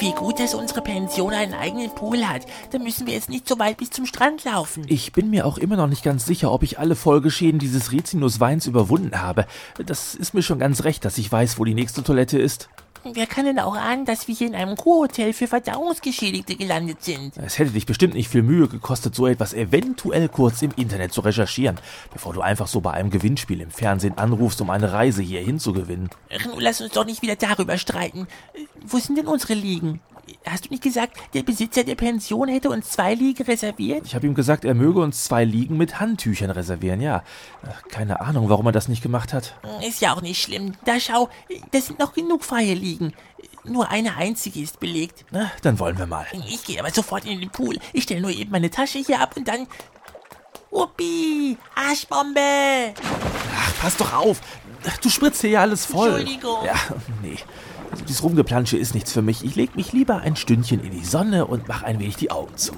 Wie gut, dass unsere Pension einen eigenen Pool hat. Da müssen wir jetzt nicht so weit bis zum Strand laufen. Ich bin mir auch immer noch nicht ganz sicher, ob ich alle Folgeschäden dieses Rizinusweins überwunden habe. Das ist mir schon ganz recht, dass ich weiß, wo die nächste Toilette ist. Wer kann denn auch ahnen, dass wir hier in einem Kurhotel für Verdauungsgeschädigte gelandet sind? Es hätte dich bestimmt nicht viel Mühe gekostet, so etwas eventuell kurz im Internet zu recherchieren, bevor du einfach so bei einem Gewinnspiel im Fernsehen anrufst, um eine Reise hierhin zu gewinnen. Ach, nun lass uns doch nicht wieder darüber streiten. Äh, Wo sind denn unsere Liegen? Hast du nicht gesagt, der Besitzer der Pension hätte uns zwei Liegen reserviert? Ich habe ihm gesagt, er möge uns zwei Liegen mit Handtüchern reservieren, ja. Keine Ahnung, warum er das nicht gemacht hat. Ist ja auch nicht schlimm. Da schau, das sind noch genug freie Liegen. Nur eine einzige ist belegt. Na, dann wollen wir mal. Ich gehe aber sofort in den Pool. Ich stelle nur eben meine Tasche hier ab und dann... Uppi! Arschbombe! Ach, pass doch auf. Du spritzt hier ja alles voll. Entschuldigung. Ja, nee. Also dieses Rumgeplansche ist nichts für mich. Ich leg mich lieber ein Stündchen in die Sonne und mach ein wenig die Augen zu.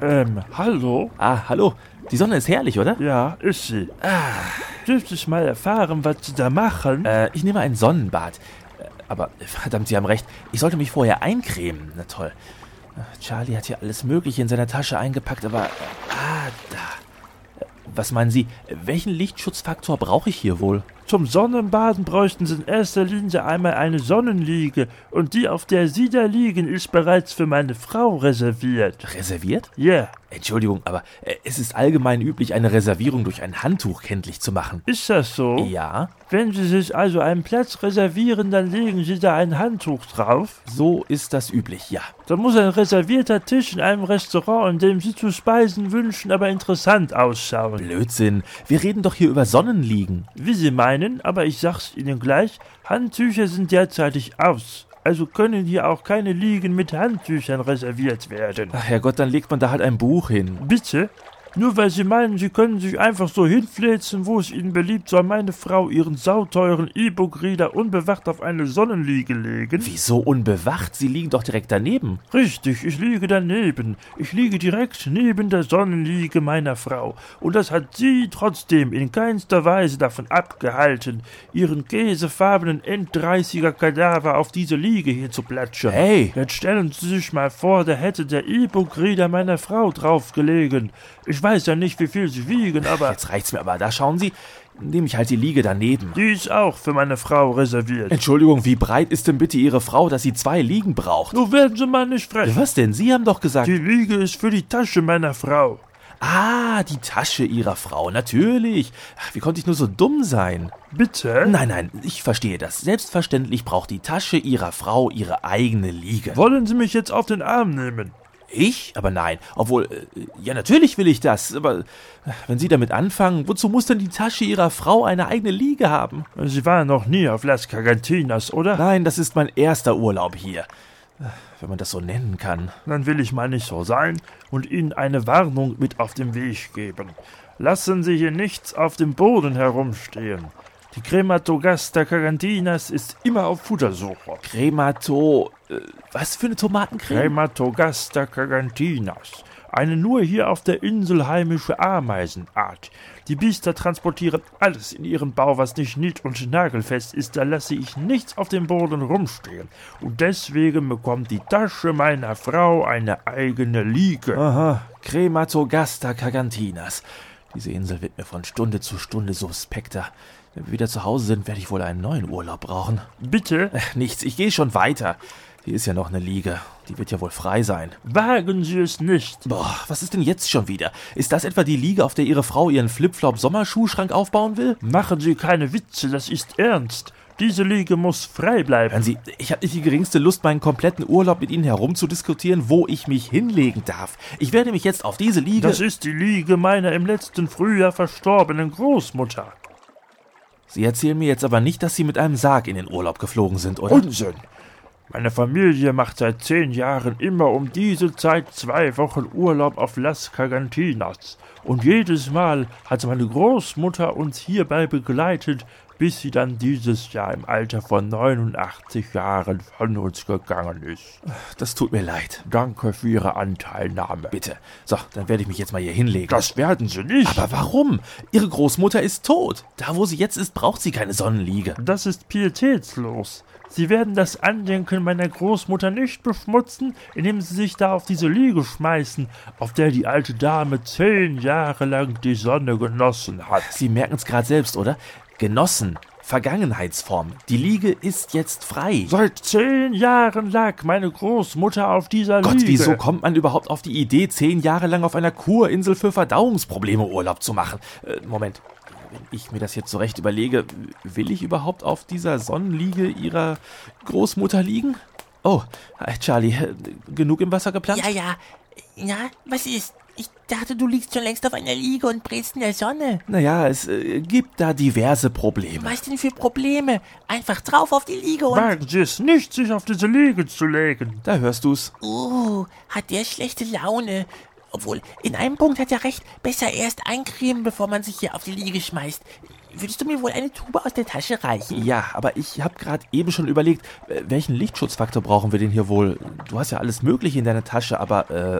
Ähm, hallo? Ah, hallo. Die Sonne ist herrlich, oder? Ja, ist sie. Ah, dürfte ich mal erfahren, was Sie da machen? Äh, ich nehme ein Sonnenbad. Äh, Aber verdammt, Sie haben recht. Ich sollte mich vorher eincremen. Na toll. Charlie hat hier alles Mögliche in seiner Tasche eingepackt, aber. Ah, da. Was meinen Sie? Welchen Lichtschutzfaktor brauche ich hier wohl? Zum Sonnenbaden bräuchten Sie in erster Linie einmal eine Sonnenliege und die, auf der Sie da liegen, ist bereits für meine Frau reserviert. Reserviert? Ja, Entschuldigung, aber äh, es ist allgemein üblich, eine Reservierung durch ein Handtuch kenntlich zu machen. ist das so? Ja, Wenn Sie sich also einen Platz reservieren, dann legen Sie da ein Handtuch drauf. so ist das üblich, ja. Dann muss ein reservierter Tisch in einem Restaurant, in dem Sie zu speisen wünschen, aber interessant ausschauen. Blödsinn. Wir reden doch hier über Sonnenliegen. Wie Sie meinen, aber ich sag's Ihnen gleich, Handtücher sind derzeitig aus. Also können hier auch keine Liegen mit Handtüchern reserviert werden. Ach Herrgott, dann legt man da halt ein Buch hin. Bitte? Nur weil Sie meinen, Sie können sich einfach so hinfläzen, wo es Ihnen beliebt, soll meine Frau ihren sauteuren E-Book-Reader unbewacht auf eine Sonnenliege legen? Wieso unbewacht? Sie liegen doch direkt daneben. Richtig, ich liege daneben. Ich liege direkt neben der Sonnenliege meiner Frau. Und das hat sie trotzdem in keinster Weise davon abgehalten, ihren käsefarbenen End-30er Kadaver auf diese Liege hier zu platschern. Hey! Jetzt stellen Sie sich mal vor, da hätte der E-Book-Reader meiner Frau drauf gelegen. Ich weiß ja nicht, wie viel sie wiegen, aber Jetzt reicht's mir aber. Da schauen Sie, nehme ich halt die Liege daneben. die ist auch für meine Frau reserviert. Entschuldigung, wie breit ist denn bitte Ihre Frau, dass sie zwei Liegen braucht? Nun werden Sie mal nicht frech. Was denn? Sie haben doch gesagt. Die Liege ist für die Tasche meiner Frau. Ah, die Tasche Ihrer Frau, natürlich. Ach, Wie konnte ich nur so dumm sein? Bitte? Nein, nein, ich verstehe das. Selbstverständlich braucht die Tasche Ihrer Frau ihre eigene Liege. Wollen Sie mich jetzt auf den Arm nehmen? Ich? Aber nein. Obwohl, äh, ja, natürlich will ich das. Aber äh, wenn Sie damit anfangen, wozu muss denn die Tasche Ihrer Frau eine eigene Liege haben? Sie waren noch nie auf Las Cagantinas, oder? Nein, das ist mein erster Urlaub hier. Äh, Wenn man das so nennen kann. Dann will ich mal nicht so sein und Ihnen eine Warnung mit auf den Weg geben. Lassen Sie hier nichts auf dem Boden herumstehen. Die Crematogasta Cagantinas ist immer auf Futtersuche. Cremato. Äh, was für eine Tomatencreme? Crematogasta Cagantinas. Eine nur hier auf der Insel heimische Ameisenart. Die Biester transportieren alles in ihren Bau, was nicht nied- und nagelfest ist. Da lasse ich nichts auf dem Boden rumstehen. Und deswegen bekommt die Tasche meiner Frau eine eigene Liege. Aha, Crematogasta Cagantinas. Diese Insel wird mir von Stunde zu Stunde suspekter. Wenn wir wieder zu Hause sind, werde ich wohl einen neuen Urlaub brauchen. Bitte, Äh, Nichts, ich gehe schon weiter. Hier ist ja noch eine Liege. Die wird ja wohl frei sein. wagen Sie es nicht. Boah, was ist denn jetzt schon wieder? Ist das etwa die Liege, auf der Ihre Frau ihren Flipflop-Sommerschuhschrank aufbauen will? Machen Sie keine Witze, das ist ernst. Diese Liege muss frei bleiben. Hören Sie, ich habe nicht die geringste Lust, meinen kompletten Urlaub mit Ihnen herumzudiskutieren, wo ich mich hinlegen darf. Ich werde mich jetzt auf diese Liege... Das ist die Liege meiner im letzten Frühjahr verstorbenen Großmutter. Sie erzählen mir jetzt aber nicht, dass Sie mit einem Sarg in den Urlaub geflogen sind, oder? Unsinn. Meine Familie macht seit zehn Jahren immer um diese Zeit zwei Wochen Urlaub auf Las Cagantinas. Und jedes Mal hat meine Großmutter uns hierbei begleitet, bis sie dann dieses Jahr im Alter von 89 Jahren von uns gegangen ist. Das tut mir leid. Danke für Ihre Anteilnahme. Bitte. So, dann werde ich mich jetzt mal hier hinlegen. Das werden Sie nicht. Aber warum? Ihre Großmutter ist tot. Da, wo sie jetzt ist, braucht sie keine Sonnenliege. Das ist pietätslos. Sie werden das Andenken meiner Großmutter nicht beschmutzen, indem Sie sich da auf diese Liege schmeißen, auf der die alte Dame zehn Jahre lang die Sonne genossen hat. Sie merken es gerade selbst, oder? Genossen. Vergangenheitsform. Die Liege ist jetzt frei. Seit zehn Jahren lag meine Großmutter auf dieser Gott, Liege. wieso kommt man überhaupt auf die Idee, zehn Jahre lang auf einer Kurinsel für Verdauungsprobleme Urlaub zu machen? Äh, Moment. Wenn ich mir das jetzt so recht überlege, will ich überhaupt auf dieser Sonnenliege ihrer Großmutter liegen? Oh, äh, Charlie, äh, genug im Wasser geplant? Ja, ja. Ja, was ist? Ich dachte, du liegst schon längst auf einer Liege und brätst in der Sonne. Naja, es äh, gibt da diverse Probleme. Was denn für Probleme? Einfach drauf auf die Liege und... Wagen Sie es nicht, sich auf diese Liege zu legen. Da hörst du's. Oh, hat der schlechte Laune. Obwohl, in einem Punkt hat er recht. Besser erst eincremen, bevor man sich hier auf die Liege schmeißt. Würdest du mir wohl eine Tube aus der Tasche reichen? Ja, aber ich habe gerade eben schon überlegt, äh, welchen Lichtschutzfaktor brauchen wir denn hier wohl? Du hast ja alles Mögliche in deiner Tasche, aber äh,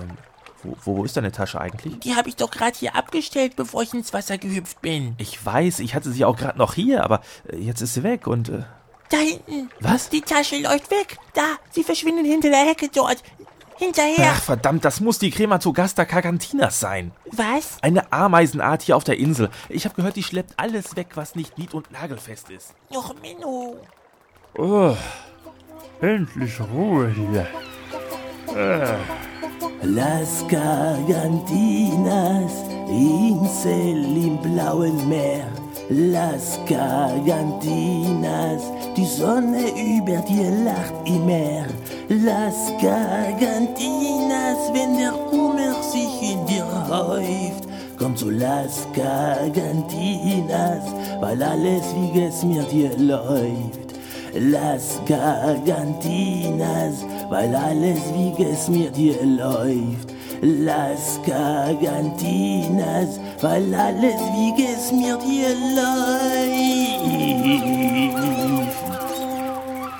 ähm, wo, wo ist deine Tasche eigentlich? Die habe ich doch gerade hier abgestellt, bevor ich ins Wasser gehüpft bin. Ich weiß, ich hatte sie auch gerade noch hier, aber äh, jetzt ist sie weg und äh, Da hinten. Was? Die Tasche läuft weg. Da, sie verschwinden hinter der Hecke dort. Hinterher. ach verdammt, das muss die Crematogasta Cagantinas sein. Was? Eine Ameisenart hier auf der Insel. Ich habe gehört, die schleppt alles weg, was nicht nied- und nagelfest ist. Och, Menno. Oh, endlich Ruhe hier. Las Gargantinas, Insel im blauen Meer. Las Gargantinas, die Sonne über dir lacht im Meer. Las Gargantinas, wenn der Kummer sich in dir häuft. Komm zu Las Gargantinas, weil alles wie es mir dir läuft. Las Gargantinas, weil alles wie es mir dir läuft. Las Gargantinas, weil alles wie es mir dir läuft.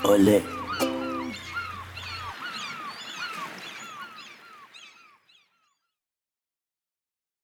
Ole.